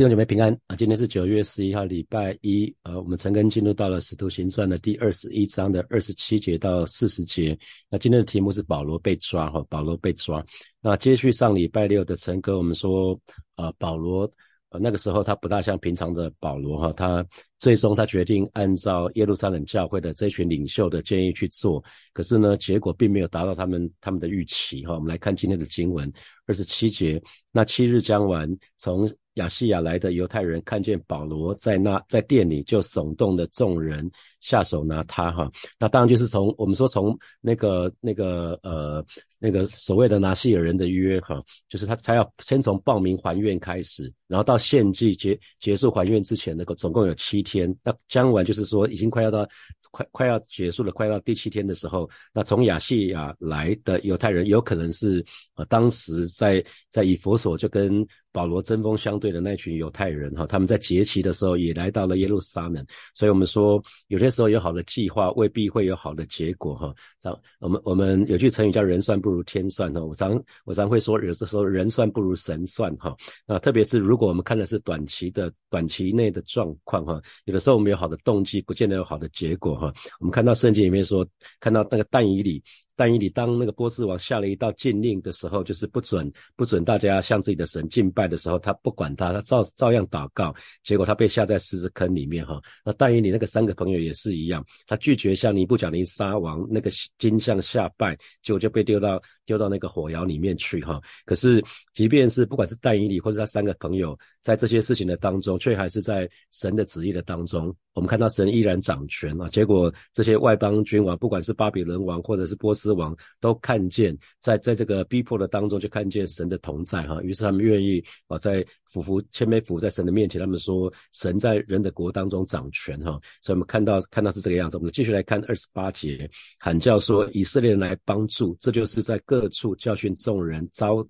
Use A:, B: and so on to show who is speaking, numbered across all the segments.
A: 弟兄姐妹平安啊！今天是九月十一号，礼拜一。呃，我们陈根进入到了《使徒行传》的第二十一章的二十七节到四十节。那今天的题目是保罗被抓哈，保罗被抓。那接续上礼拜六的陈哥，我们说，呃，保罗，呃，那个时候他不大像平常的保罗哈，他最终他决定按照耶路撒冷教会的这群领袖的建议去做，可是呢，结果并没有达到他们他们的预期哈。我们来看今天的经文二十七节，那七日将完，从亚细亚来的犹太人看见保罗在那在店里，就耸动的众人下手拿他哈。那当然就是从我们说从那个那个呃那个所谓的拿细尔人的约哈，就是他他要先从报名还愿开始，然后到献祭结结束还愿之前那个总共有七天。那将完就是说已经快要到。快快要结束了，快到第七天的时候，那从亚细亚来的犹太人，有可能是呃当时在在以佛所就跟保罗针锋相对的那群犹太人哈，他们在节期的时候也来到了耶路撒冷，所以我们说有些时候有好的计划，未必会有好的结果哈。常我们我们有句成语叫人算不如天算哈，我常我常会说有的时候人算不如神算哈。那特别是如果我们看的是短期的短期内的状况哈，有的时候我们有好的动机，不见得有好的结果。哈，我们看到圣经里面说，看到那个但以里。但以理当那个波斯王下了一道禁令的时候，就是不准不准大家向自己的神敬拜的时候，他不管他，他照照样祷告，结果他被下在狮子坑里面哈。那但以理那个三个朋友也是一样，他拒绝向尼布甲尼撒王那个金像下拜，结果就被丢到丢到那个火窑里面去哈。可是即便是不管是但以里或者他三个朋友，在这些事情的当中，却还是在神的旨意的当中，我们看到神依然掌权啊。结果这些外邦君王，不管是巴比伦王或者是波斯。王都看见，在在这个逼迫的当中，就看见神的同在哈，于是他们愿意啊，在俯伏谦卑伏在神的面前，他们说神在人的国当中掌权哈，所以我们看到看到是这个样子。我们继续来看二十八节，喊叫说以色列人来帮助，这就是在各处教训众人，招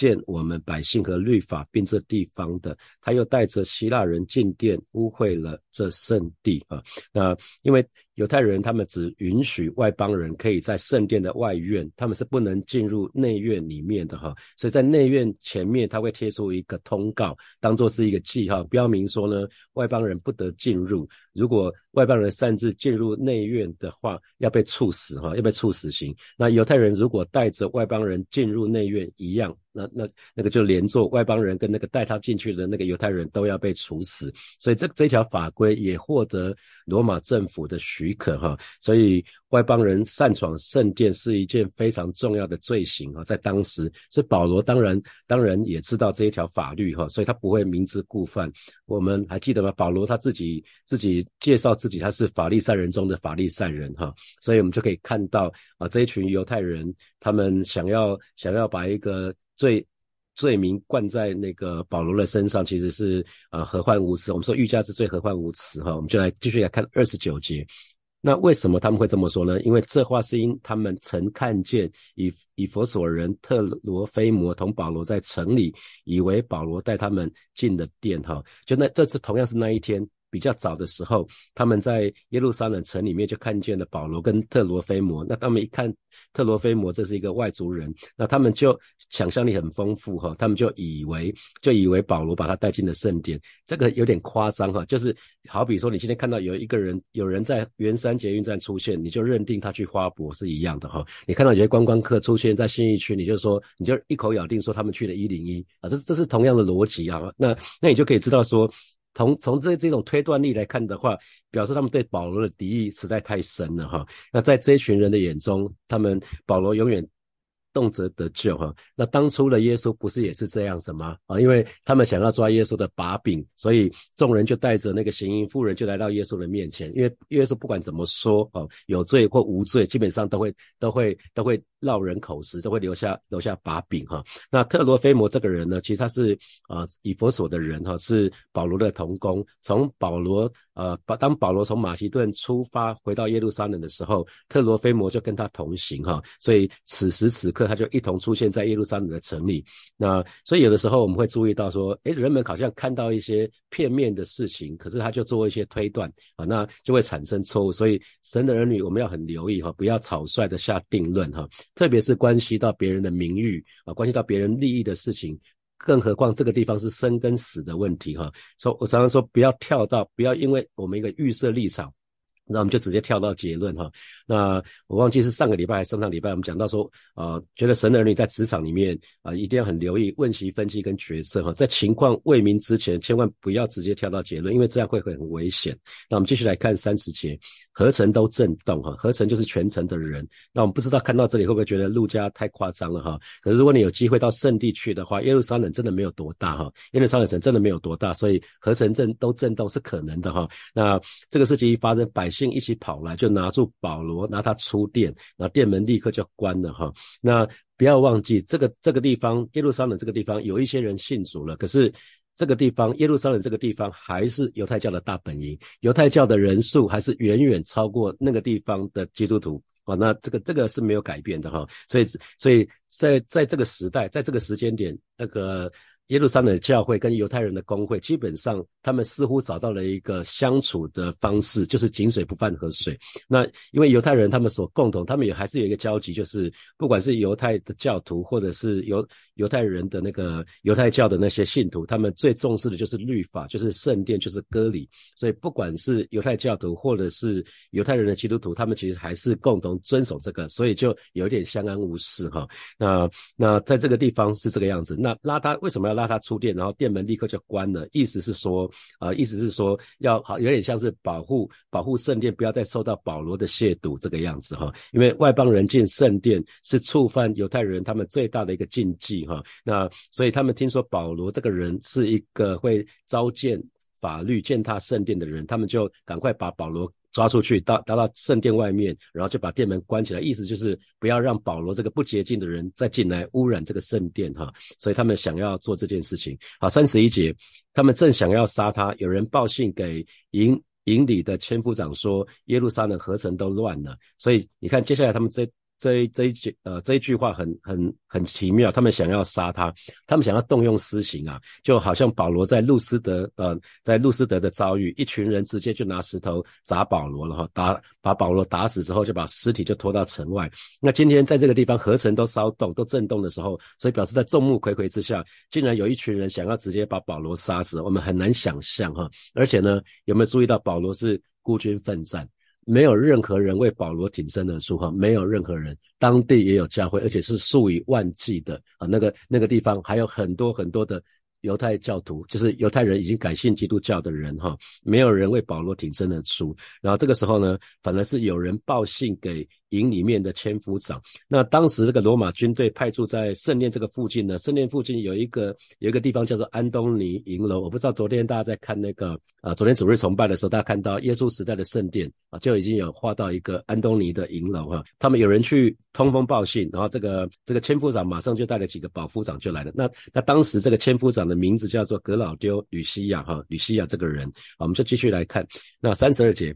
A: 见我们百姓和律法，并这地方的，他又带着希腊人进殿，污秽了这圣地啊，那因为。犹太人他们只允许外邦人可以在圣殿的外院，他们是不能进入内院里面的哈。所以在内院前面，他会贴出一个通告，当做是一个记号，标明说呢，外邦人不得进入。如果外邦人擅自进入内院的话，要被处死哈，要被处死刑。那犹太人如果带着外邦人进入内院一样，那那那个就连坐外邦人跟那个带他进去的那个犹太人都要被处死。所以这这条法规也获得罗马政府的许。可哈，所以外邦人擅闯圣殿是一件非常重要的罪行啊，在当时，所以保罗当然当然也知道这一条法律哈，所以他不会明知故犯。我们还记得吗？保罗他自己自己介绍自己，他是法利赛人中的法利赛人哈，所以我们就可以看到啊，这一群犹太人他们想要想要把一个罪罪名灌在那个保罗的身上，其实是啊何患无辞。我们说欲加之罪，何患无辞哈，我们就来继续来看二十九节。那为什么他们会这么说呢？因为这话是因他们曾看见以以佛所人特罗菲摩同保罗在城里，以为保罗带他们进了殿，哈，就那这次同样是那一天。比较早的时候，他们在耶路撒冷城里面就看见了保罗跟特罗菲摩。那他们一看特罗菲摩这是一个外族人，那他们就想象力很丰富哈，他们就以为就以为保罗把他带进了圣殿。这个有点夸张哈，就是好比说你今天看到有一个人有人在圆山捷运站出现，你就认定他去花博是一样的哈。你看到有些观光客出现在信义区，你就说你就一口咬定说他们去了一零一啊，这这是同样的逻辑啊。那那你就可以知道说。从从这这种推断力来看的话，表示他们对保罗的敌意实在太深了哈。那在这一群人的眼中，他们保罗永远。动辄得救哈，那当初的耶稣不是也是这样子吗？啊，因为他们想要抓耶稣的把柄，所以众人就带着那个行淫妇人就来到耶稣的面前。因为耶稣不管怎么说哦，有罪或无罪，基本上都会都会都会落人口实，都会留下留下把柄哈。那特罗菲摩这个人呢，其实他是啊以佛所的人哈，是保罗的同工，从保罗。呃，把当保罗从马其顿出发回到耶路撒冷的时候，特罗菲摩就跟他同行哈，所以此时此刻他就一同出现在耶路撒冷的城里。那所以有的时候我们会注意到说，诶，人们好像看到一些片面的事情，可是他就做一些推断啊，那就会产生错误。所以神的儿女我们要很留意哈，不要草率的下定论哈，特别是关系到别人的名誉啊，关系到别人利益的事情。更何况这个地方是生跟死的问题哈。说我常常说，不要跳到，不要因为我们一个预设立场。那我们就直接跳到结论哈。那我忘记是上个礼拜还是上上礼拜，我们讲到说，呃，觉得神的儿女在职场里面啊，一定要很留意问题分析跟决策哈。在情况未明之前，千万不要直接跳到结论，因为这样会很危险。那我们继续来看三十节，合成都震动哈，合成就是全城的人。那我们不知道看到这里会不会觉得陆家太夸张了哈？可是如果你有机会到圣地去的话，耶路撒冷真的没有多大哈，耶路撒冷城真的没有多大，所以合成震都震动是可能的哈。那这个事情一发生，百姓。一起跑来，就拿住保罗，拿他出殿，然后殿门立刻就关了哈。那不要忘记，这个这个地方耶路撒冷这个地方有一些人信主了，可是这个地方耶路撒冷这个地方还是犹太教的大本营，犹太教的人数还是远远超过那个地方的基督徒啊。那这个这个是没有改变的哈。所以所以在在这个时代，在这个时间点，那个。耶路撒冷教会跟犹太人的工会，基本上他们似乎找到了一个相处的方式，就是井水不犯河水。那因为犹太人他们所共同，他们也还是有一个交集，就是不管是犹太的教徒，或者是犹犹太人的那个犹太教的那些信徒，他们最重视的就是律法，就是圣殿，就是割礼。所以不管是犹太教徒，或者是犹太人的基督徒，他们其实还是共同遵守这个，所以就有点相安无事哈。那那在这个地方是这个样子。那拉他为什么要拉拉？他出店，然后店门立刻就关了。意思是说，啊，意思是说要好，有点像是保护保护圣殿，不要再受到保罗的亵渎这个样子哈。因为外邦人进圣殿是触犯犹太人他们最大的一个禁忌哈。那所以他们听说保罗这个人是一个会召见法律践踏圣殿的人，他们就赶快把保罗。抓出去到达到圣殿外面，然后就把殿门关起来，意思就是不要让保罗这个不洁净的人再进来污染这个圣殿哈。所以他们想要做这件事情。好，三十一节，他们正想要杀他，有人报信给营营里的千夫长说，耶路撒冷合成都乱了。所以你看，接下来他们这。这一这一句呃这一句话很很很奇妙，他们想要杀他，他们想要动用私刑啊，就好像保罗在路斯德呃在路斯德的遭遇，一群人直接就拿石头砸保罗了哈，打把保罗打死之后，就把尸体就拖到城外。那今天在这个地方合成都骚动都震动的时候，所以表示在众目睽睽之下，竟然有一群人想要直接把保罗杀死，我们很难想象哈。而且呢，有没有注意到保罗是孤军奋战？没有任何人为保罗挺身而出哈，没有任何人，当地也有教会，而且是数以万计的啊，那个那个地方还有很多很多的犹太教徒，就是犹太人已经改信基督教的人哈，没有人为保罗挺身而出，然后这个时候呢，反而是有人报信给。营里面的千夫长，那当时这个罗马军队派驻在圣殿这个附近呢，圣殿附近有一个有一个地方叫做安东尼营楼。我不知道昨天大家在看那个啊，昨天主日崇拜的时候，大家看到耶稣时代的圣殿啊，就已经有画到一个安东尼的营楼哈。他们有人去通风报信，然后这个这个千夫长马上就带了几个保夫长就来了。那那当时这个千夫长的名字叫做格老丢吕西亚哈，吕西亚这个人，我们就继续来看那三十二节，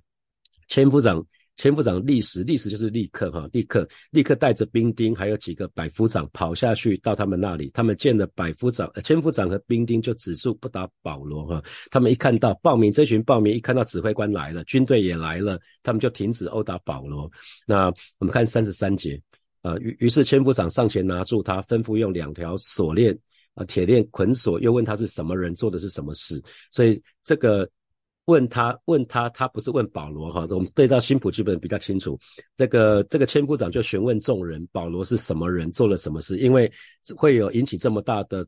A: 千夫长。千夫长立时，立时就是立刻哈，立刻立刻带着兵丁，还有几个百夫长跑下去到他们那里。他们见了百夫长、呃千夫长和兵丁，就止住不打保罗哈。他们一看到报名这群报名，一看到指挥官来了，军队也来了，他们就停止殴打保罗。那我们看三十三节，呃，于于是千夫长上前拿住他，吩咐用两条锁链啊铁链捆锁，又问他是什么人，做的是什么事。所以这个。问他，问他，他不是问保罗哈，我们对照新普基本比较清楚。这个这个千夫长就询问众人，保罗是什么人，做了什么事？因为会有引起这么大的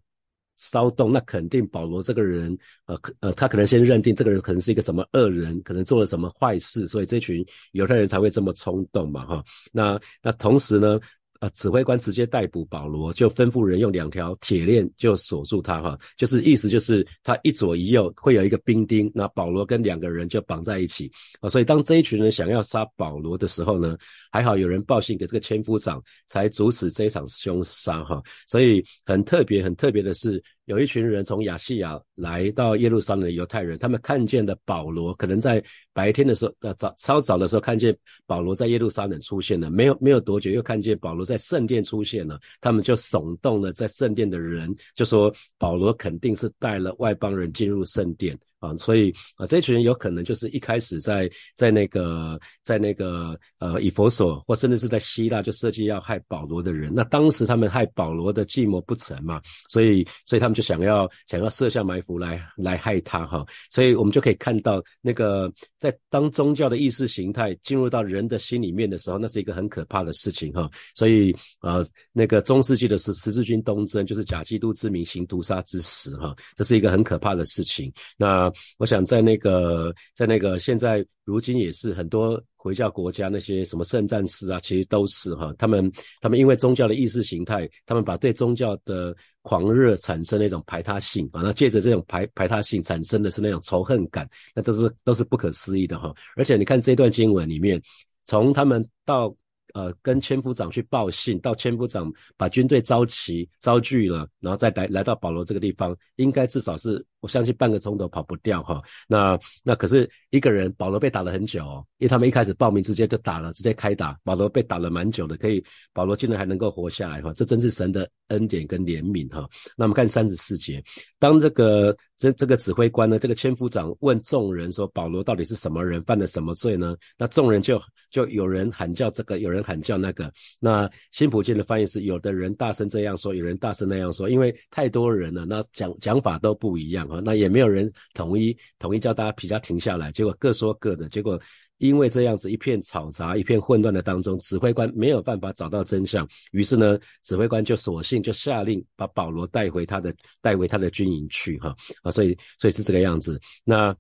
A: 骚动，那肯定保罗这个人，呃呃，他可能先认定这个人可能是一个什么恶人，可能做了什么坏事，所以这群犹太人才会这么冲动嘛哈。那那同时呢？啊！指挥官直接逮捕保罗，就吩咐人用两条铁链就锁住他，哈，就是意思就是他一左一右会有一个兵丁，那保罗跟两个人就绑在一起啊。所以当这一群人想要杀保罗的时候呢，还好有人报信给这个千夫长，才阻止这一场凶杀，哈。所以很特别，很特别的是。有一群人从亚细亚来到耶路撒冷的犹太人，他们看见的保罗，可能在白天的时候，呃早稍早的时候看见保罗在耶路撒冷出现了，没有没有多久又看见保罗在圣殿出现了，他们就耸动了在圣殿的人，就说保罗肯定是带了外邦人进入圣殿啊，所以啊，这群人有可能就是一开始在在那个在那个呃以佛所，或甚至是在希腊就设计要害保罗的人。那当时他们害保罗的计谋不成嘛，所以所以他们就想要想要设下埋伏来来害他哈。所以我们就可以看到那个在当宗教的意识形态进入到人的心里面的时候，那是一个很可怕的事情哈。所以呃，那个中世纪的十十字军东征就是假基督之名行屠杀之实哈，这是一个很可怕的事情。那我想在那个，在那个现在如今也是很多回教国家那些什么圣战士啊，其实都是哈，他们他们因为宗教的意识形态，他们把对宗教的狂热产生那种排他性啊，那借着这种排排他性产生的是那种仇恨感，那都是都是不可思议的哈。而且你看这段经文里面，从他们到。呃，跟千夫长去报信，到千夫长把军队招齐、招聚了，然后再来来到保罗这个地方，应该至少是我相信半个钟头跑不掉哈。那那可是一个人，保罗被打了很久，因为他们一开始报名直接就打了，直接开打，保罗被打了蛮久的，可以保罗竟然还能够活下来哈，这真是神的恩典跟怜悯哈。那我们看三十四节，当这个这这个指挥官呢，这个千夫长问众人说，保罗到底是什么人，犯了什么罪呢？那众人就就有人喊叫这个，有人。喊叫那个，那新普京的翻译是有的人大声这样说，有人大声那样说，因为太多人了，那讲讲法都不一样啊，那也没有人统一统一叫大家比较停下来，结果各说各的，结果因为这样子一片吵杂、一片混乱的当中，指挥官没有办法找到真相，于是呢，指挥官就索性就下令把保罗带回他的带回他的军营去哈啊，所以所以是这个样子，那。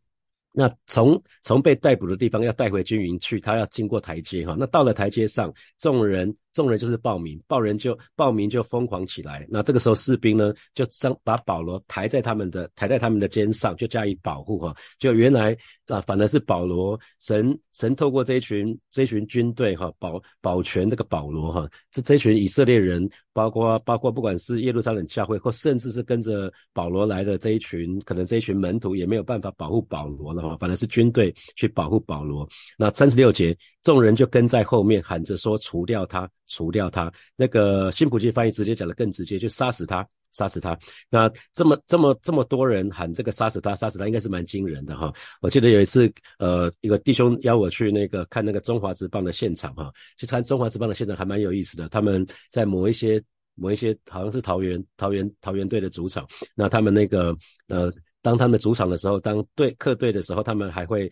A: 那从从被逮捕的地方要带回军营去，他要经过台阶哈。那到了台阶上，众人。众人就是报名，报人就报名就疯狂起来。那这个时候士兵呢，就将把保罗抬在他们的抬在他们的肩上，就加以保护哈。就原来啊，反而是保罗神神透过这一群这一群军队哈，保保全这个保罗哈。这这群以色列人，包括包括不管是耶路撒冷教会，或甚至是跟着保罗来的这一群，可能这一群门徒也没有办法保护保罗了哈。反而是军队去保护保罗。那三十六节。众人就跟在后面喊着说：“除掉他，除掉他。”那个新普济翻译直接讲的更直接，就杀死他，杀死他。那这么这么这么多人喊这个杀死他，杀死他，应该是蛮惊人的哈。我记得有一次，呃，一个弟兄邀我去那个看那个中华职棒的现场哈，去看中华职棒的现场还蛮有意思的。他们在某一些某一些好像是桃园桃园桃园队的主场，那他们那个呃，当他们主场的时候，当队客队的时候，他们还会。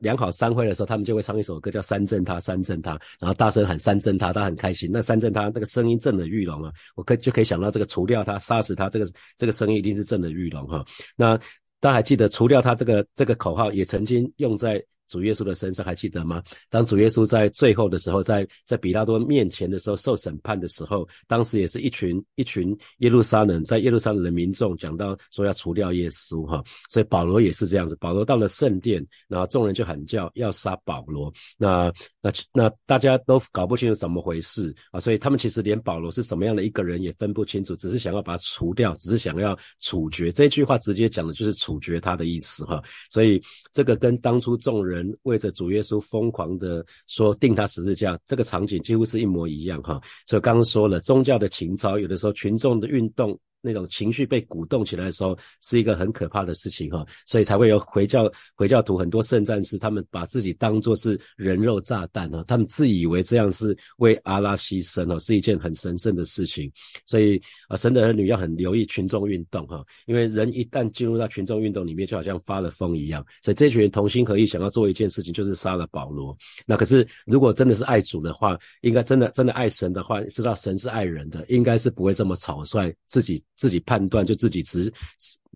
A: 良好三会的时候，他们就会唱一首歌，叫《三震他，三震他》，然后大声喊“三震他”，他很开心。那“三震他”那个声音震耳欲聋啊，我可就可以想到这个除掉他、杀死他，这个这个声音一定是震耳欲聋哈。那大家还记得除掉他这个这个口号，也曾经用在。主耶稣的身上还记得吗？当主耶稣在最后的时候，在在比拉多面前的时候受审判的时候，当时也是一群一群耶路撒冷在耶路撒冷的民众讲到说要除掉耶稣哈，所以保罗也是这样子。保罗到了圣殿，然后众人就喊叫要杀保罗。那那那大家都搞不清楚怎么回事啊，所以他们其实连保罗是什么样的一个人也分不清楚，只是想要把他除掉，只是想要处决。这句话直接讲的就是处决他的意思哈。所以这个跟当初众人。人为着主耶稣疯狂的说定他十字架，这个场景几乎是一模一样哈。所以刚刚说了，宗教的情操，有的时候群众的运动。那种情绪被鼓动起来的时候，是一个很可怕的事情哈，所以才会有回教回教徒很多圣战士，他们把自己当作是人肉炸弹哈，他们自以为这样是为阿拉牺牲哦，是一件很神圣的事情。所以啊，神的儿女要很留意群众运动哈，因为人一旦进入到群众运动里面，就好像发了疯一样。所以这群人同心合意想要做一件事情，就是杀了保罗。那可是如果真的是爱主的话，应该真的真的爱神的话，知道神是爱人的，应该是不会这么草率自己。自己判断就自己执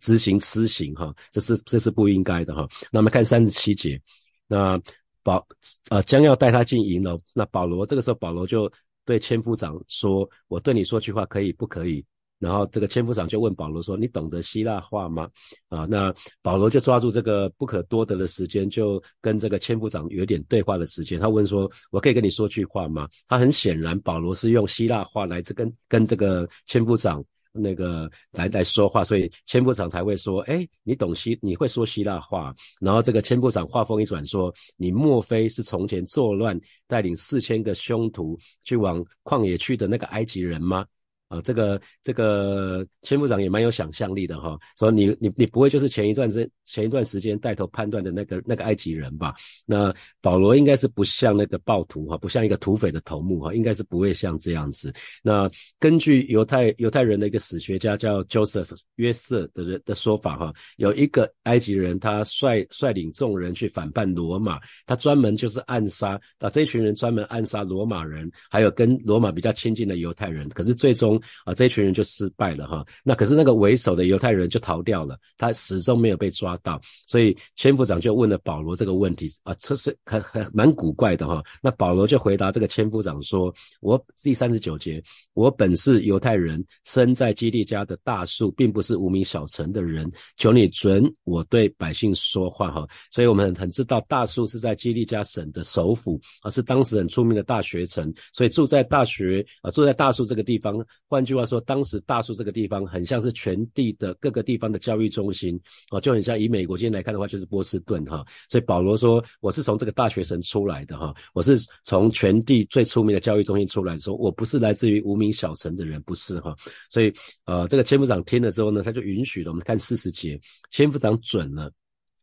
A: 执行施行哈，这是这是不应该的哈。那我们看三十七节，那保呃将要带他进营楼，那保罗这个时候保罗就对千夫长说：“我对你说句话可以不可以？”然后这个千夫长就问保罗说：“你懂得希腊话吗？”啊，那保罗就抓住这个不可多得的时间，就跟这个千夫长有点对话的时间。他问说：“我可以跟你说句话吗？”他很显然保罗是用希腊话来这跟跟这个千夫长。那个来来说话，所以千部长才会说：“哎，你懂希，你会说希腊话。”然后这个千部长话锋一转说：“你莫非是从前作乱，带领四千个凶徒去往旷野去的那个埃及人吗？”啊，这个这个千部长也蛮有想象力的哈，说你你你不会就是前一段时前一段时间带头判断的那个那个埃及人吧？那保罗应该是不像那个暴徒哈，不像一个土匪的头目哈，应该是不会像这样子。那根据犹太犹太人的一个史学家叫 Joseph 约瑟的人的说法哈，有一个埃及人他率率领众人去反叛罗马，他专门就是暗杀啊，这群人专门暗杀罗马人，还有跟罗马比较亲近的犹太人，可是最终。啊，这一群人就失败了哈。那可是那个为首的犹太人就逃掉了，他始终没有被抓到。所以千夫长就问了保罗这个问题啊，这是很很蛮古怪的哈。那保罗就回答这个千夫长说：“我第三十九节，我本是犹太人，生在基利家的大树，并不是无名小城的人。求你准我对百姓说话哈。所以我们很知道大树是在基利家省的首府，而是当时很出名的大学城。所以住在大学啊，住在大树这个地方。”换句话说，当时大树这个地方很像是全地的各个地方的教育中心哦，就很像以美国今天来看的话，就是波士顿哈。所以保罗说，我是从这个大学城出来的哈，我是从全地最出名的教育中心出来，说我不是来自于无名小城的人，不是哈。所以呃，这个千夫长听了之后呢，他就允许了。我们看四十节，千夫长准了，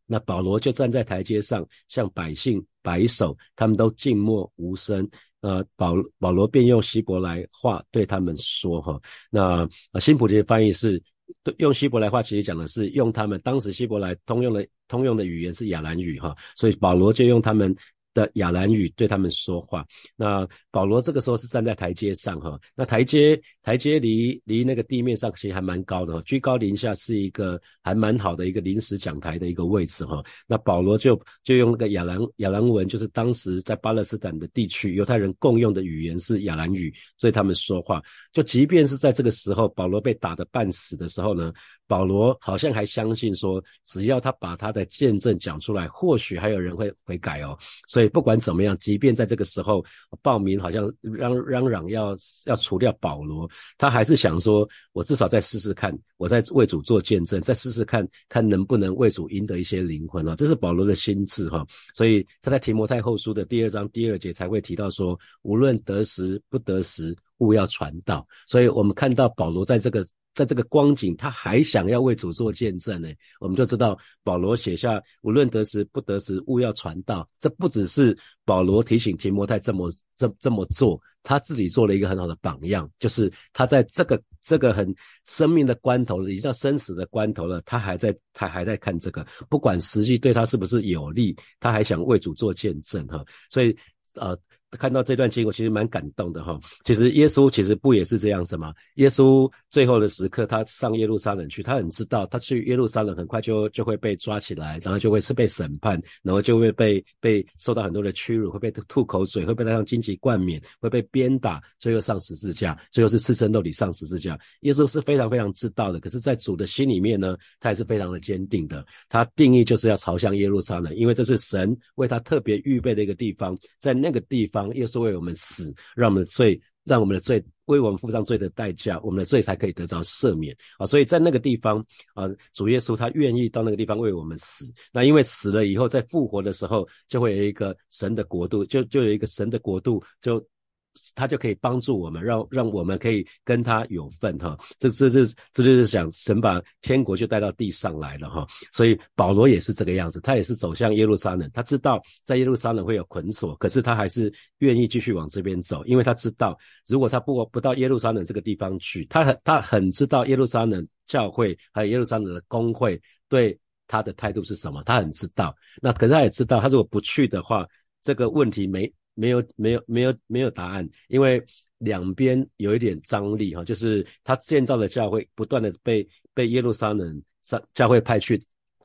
A: 那保罗就站在台阶上向百姓摆手，他们都静默无声。呃，保保罗便用希伯来话对他们说：“哈，那新普的翻译是用希伯来话，其实讲的是用他们当时希伯来通用的通用的语言是亚兰语，哈，所以保罗就用他们。”的亚兰语对他们说话。那保罗这个时候是站在台阶上哈，那台阶台阶离离那个地面上其实还蛮高的，居高临下是一个还蛮好的一个临时讲台的一个位置哈。那保罗就就用那个亚兰亚兰文，就是当时在巴勒斯坦的地区犹太人共用的语言是亚兰语，所以他们说话。就即便是在这个时候，保罗被打得半死的时候呢。保罗好像还相信说，只要他把他的见证讲出来，或许还有人会悔改哦。所以不管怎么样，即便在这个时候，报名好像嚷嚷嚷要要除掉保罗，他还是想说，我至少再试试看，我在为主做见证，再试试看看能不能为主赢得一些灵魂啊。这是保罗的心智哈。所以他在提摩太后书的第二章第二节才会提到说，无论得时不得时，勿要传道。所以我们看到保罗在这个。在这个光景，他还想要为主做见证呢，我们就知道保罗写下无论得时不得时，勿要传道。这不只是保罗提醒提摩太这么这这么做，他自己做了一个很好的榜样，就是他在这个这个很生命的关头，已经到生死的关头了，他还在他还在看这个，不管实际对他是不是有利，他还想为主做见证哈。所以呃。看到这段经，我其实蛮感动的哈。其实耶稣其实不也是这样子吗？耶稣最后的时刻，他上耶路撒冷去，他很知道，他去耶路撒冷很快就就会被抓起来，然后就会是被审判，然后就会被被受到很多的屈辱，会被吐口水，会被带上荆棘冠冕，会被鞭打，最后上十字架，最后是赤身肉体上十字架。耶稣是非常非常知道的，可是，在主的心里面呢，他也是非常的坚定的。他定义就是要朝向耶路撒冷，因为这是神为他特别预备的一个地方，在那个地方。耶稣为我们死，让我们的罪，让我们的罪为我们付上罪的代价，我们的罪才可以得到赦免啊！所以在那个地方啊，主耶稣他愿意到那个地方为我们死。那因为死了以后，在复活的时候，就会有一个神的国度，就就有一个神的国度就。他就可以帮助我们，让让我们可以跟他有份哈。这这这这就是想神把天国就带到地上来了哈。所以保罗也是这个样子，他也是走向耶路撒冷。他知道在耶路撒冷会有捆锁，可是他还是愿意继续往这边走，因为他知道如果他不不到耶路撒冷这个地方去，他很他很知道耶路撒冷教会还有耶路撒冷的公会对他的态度是什么，他很知道。那可是他也知道，他如果不去的话，这个问题没。没有没有没有没有答案，因为两边有一点张力哈，就是他建造的教会不断的被被耶路撒冷教教会派去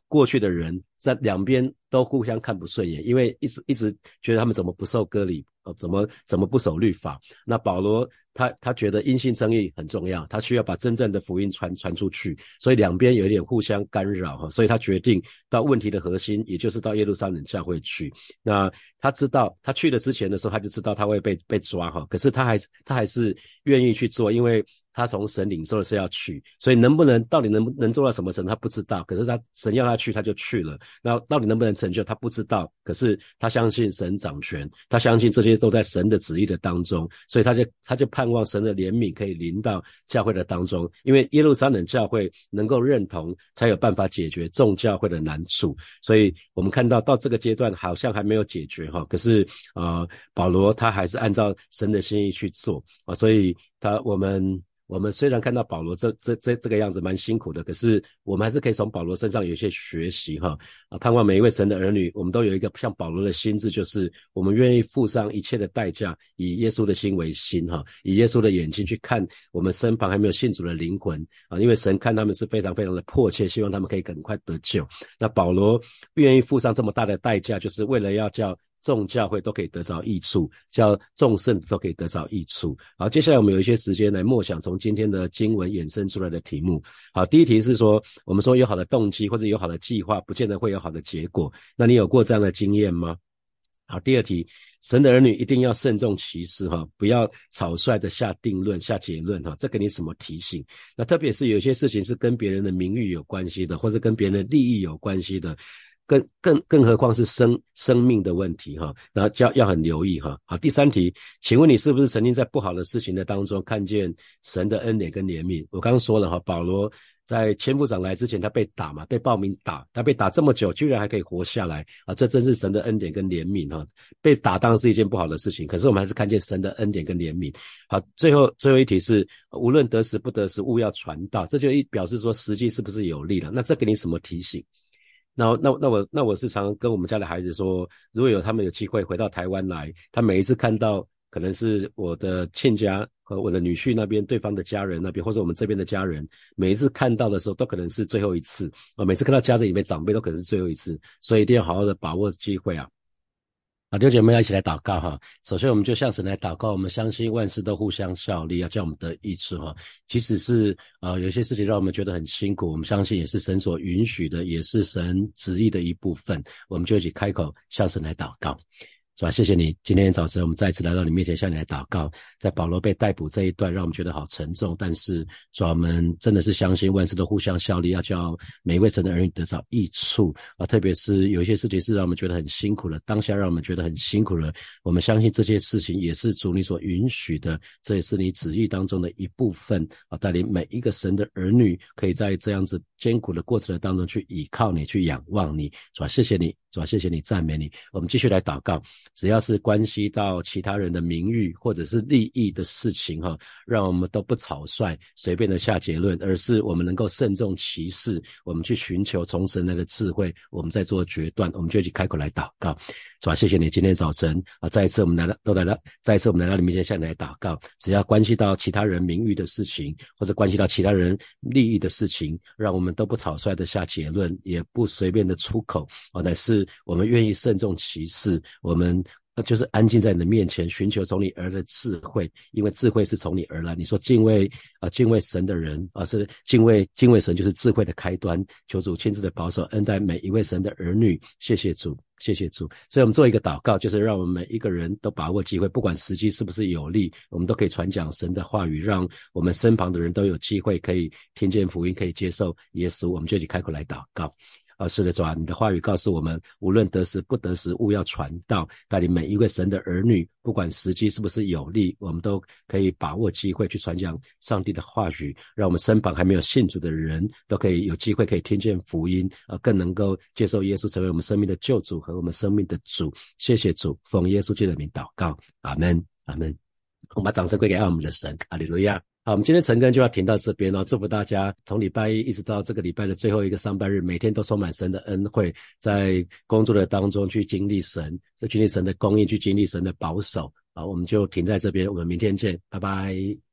A: 过去的人，在两边都互相看不顺眼，因为一直一直觉得他们怎么不受割礼。哦，怎么怎么不守律法？那保罗他他觉得因信称义很重要，他需要把真正的福音传传出去，所以两边有一点互相干扰哈，所以他决定到问题的核心，也就是到耶路撒冷教会去。那他知道他去了之前的时候，他就知道他会被被抓哈，可是他还他还是愿意去做，因为他从神领受的是要去，所以能不能到底能能做到什么程度他不知道，可是他神要他去他就去了。那到底能不能成就，他不知道，可是他相信神掌权，他相信这些都在神的旨意的当中，所以他就他就盼望神的怜悯可以临到教会的当中，因为耶路撒冷教会能够认同，才有办法解决众教会的难处。所以我们看到到这个阶段好像还没有解决哈，可是啊，保罗他还是按照神的心意去做啊，所以他我们。我们虽然看到保罗这这这这个样子蛮辛苦的，可是我们还是可以从保罗身上有一些学习哈啊！盼望每一位神的儿女，我们都有一个像保罗的心智，就是我们愿意付上一切的代价，以耶稣的心为心哈，以耶稣的眼睛去看我们身旁还没有信主的灵魂啊！因为神看他们是非常非常的迫切，希望他们可以赶快得救。那保罗愿意付上这么大的代价，就是为了要叫。众教会都可以得着益处，叫众圣都可以得着益处。好，接下来我们有一些时间来默想从今天的经文衍生出来的题目。好，第一题是说，我们说有好的动机或者有好的计划，不见得会有好的结果。那你有过这样的经验吗？好，第二题，神的儿女一定要慎重其事哈，不要草率的下定论、下结论哈。这给你什么提醒？那特别是有些事情是跟别人的名誉有关系的，或是跟别人的利益有关系的。更更更何况是生生命的问题哈，然后要要很留意哈。好，第三题，请问你是不是曾经在不好的事情的当中看见神的恩典跟怜悯？我刚刚说了哈，保罗在千夫长来之前，他被打嘛，被暴民打，他被打这么久，居然还可以活下来啊，这真是神的恩典跟怜悯哈。被打当然是一件不好的事情，可是我们还是看见神的恩典跟怜悯。好，最后最后一题是，无论得时不得时，勿要传道，这就一表示说时机是不是有利了？那这给你什么提醒？那那那我那我时常跟我们家的孩子说，如果有他们有机会回到台湾来，他每一次看到可能是我的亲家和我的女婿那边对方的家人那边，或者我们这边的家人，每一次看到的时候都可能是最后一次啊，每次看到家人里面长辈都可能是最后一次，所以一定要好好的把握机会啊。啊，六姐妹要一起来祷告哈。首先，我们就向神来祷告，我们相信万事都互相效力，要叫我们得益处哈。即使是啊，有些事情让我们觉得很辛苦，我们相信也是神所允许的，也是神旨意的一部分。我们就一起开口向神来祷告。是吧？谢谢你，今天早晨我们再次来到你面前，向你来祷告。在保罗被逮捕这一段，让我们觉得好沉重。但是，主我们真的是相信万事都互相效力，要叫每一位神的儿女得到益处啊！特别是有一些事情是让我们觉得很辛苦的，当下让我们觉得很辛苦了。我们相信这些事情也是主你所允许的，这也是你旨意当中的一部分啊！带领每一个神的儿女，可以在这样子艰苦的过程当中去倚靠你，去仰望你，是吧？谢谢你。是吧？谢谢你赞美你。我们继续来祷告。只要是关系到其他人的名誉或者是利益的事情，哈，让我们都不草率、随便的下结论，而是我们能够慎重其事。我们去寻求从神那个智慧，我们在做决断。我们就去开口来祷告。是吧？谢谢你，今天早晨啊，再一次我们来到，都来到，再一次我们来到你面前向你来祷告。只要关系到其他人名誉的事情，或者关系到其他人利益的事情，让我们都不草率的下结论，也不随便的出口，啊，乃是我们愿意慎重其事，我们。那就是安静在你的面前，寻求从你而来的智慧，因为智慧是从你而来。你说敬畏啊，敬畏神的人啊，是敬畏敬畏神，就是智慧的开端。求主亲自的保守恩待每一位神的儿女。谢谢主，谢谢主。所以我们做一个祷告，就是让我们每一个人都把握机会，不管时机是不是有利，我们都可以传讲神的话语，让我们身旁的人都有机会可以听见福音，可以接受耶稣。我们就去开口来祷告。啊，是的，主啊，你的话语告诉我们，无论得时不得时，勿要传道，带领每一位神的儿女，不管时机是不是有利，我们都可以把握机会去传讲上帝的话语，让我们身旁还没有信主的人都可以有机会可以听见福音，啊，更能够接受耶稣成为我们生命的救主和我们生命的主。谢谢主，奉耶稣基督的名祷告，阿门，阿门。我们把掌声归给爱我们的神，阿利路亚。好，我们今天晨更就要停到这边了。祝福大家从礼拜一一直到这个礼拜的最后一个上班日，每天都充满神的恩惠，在工作的当中去经历神，去经历神的供应，去经历神的保守。好，我们就停在这边，我们明天见，拜拜。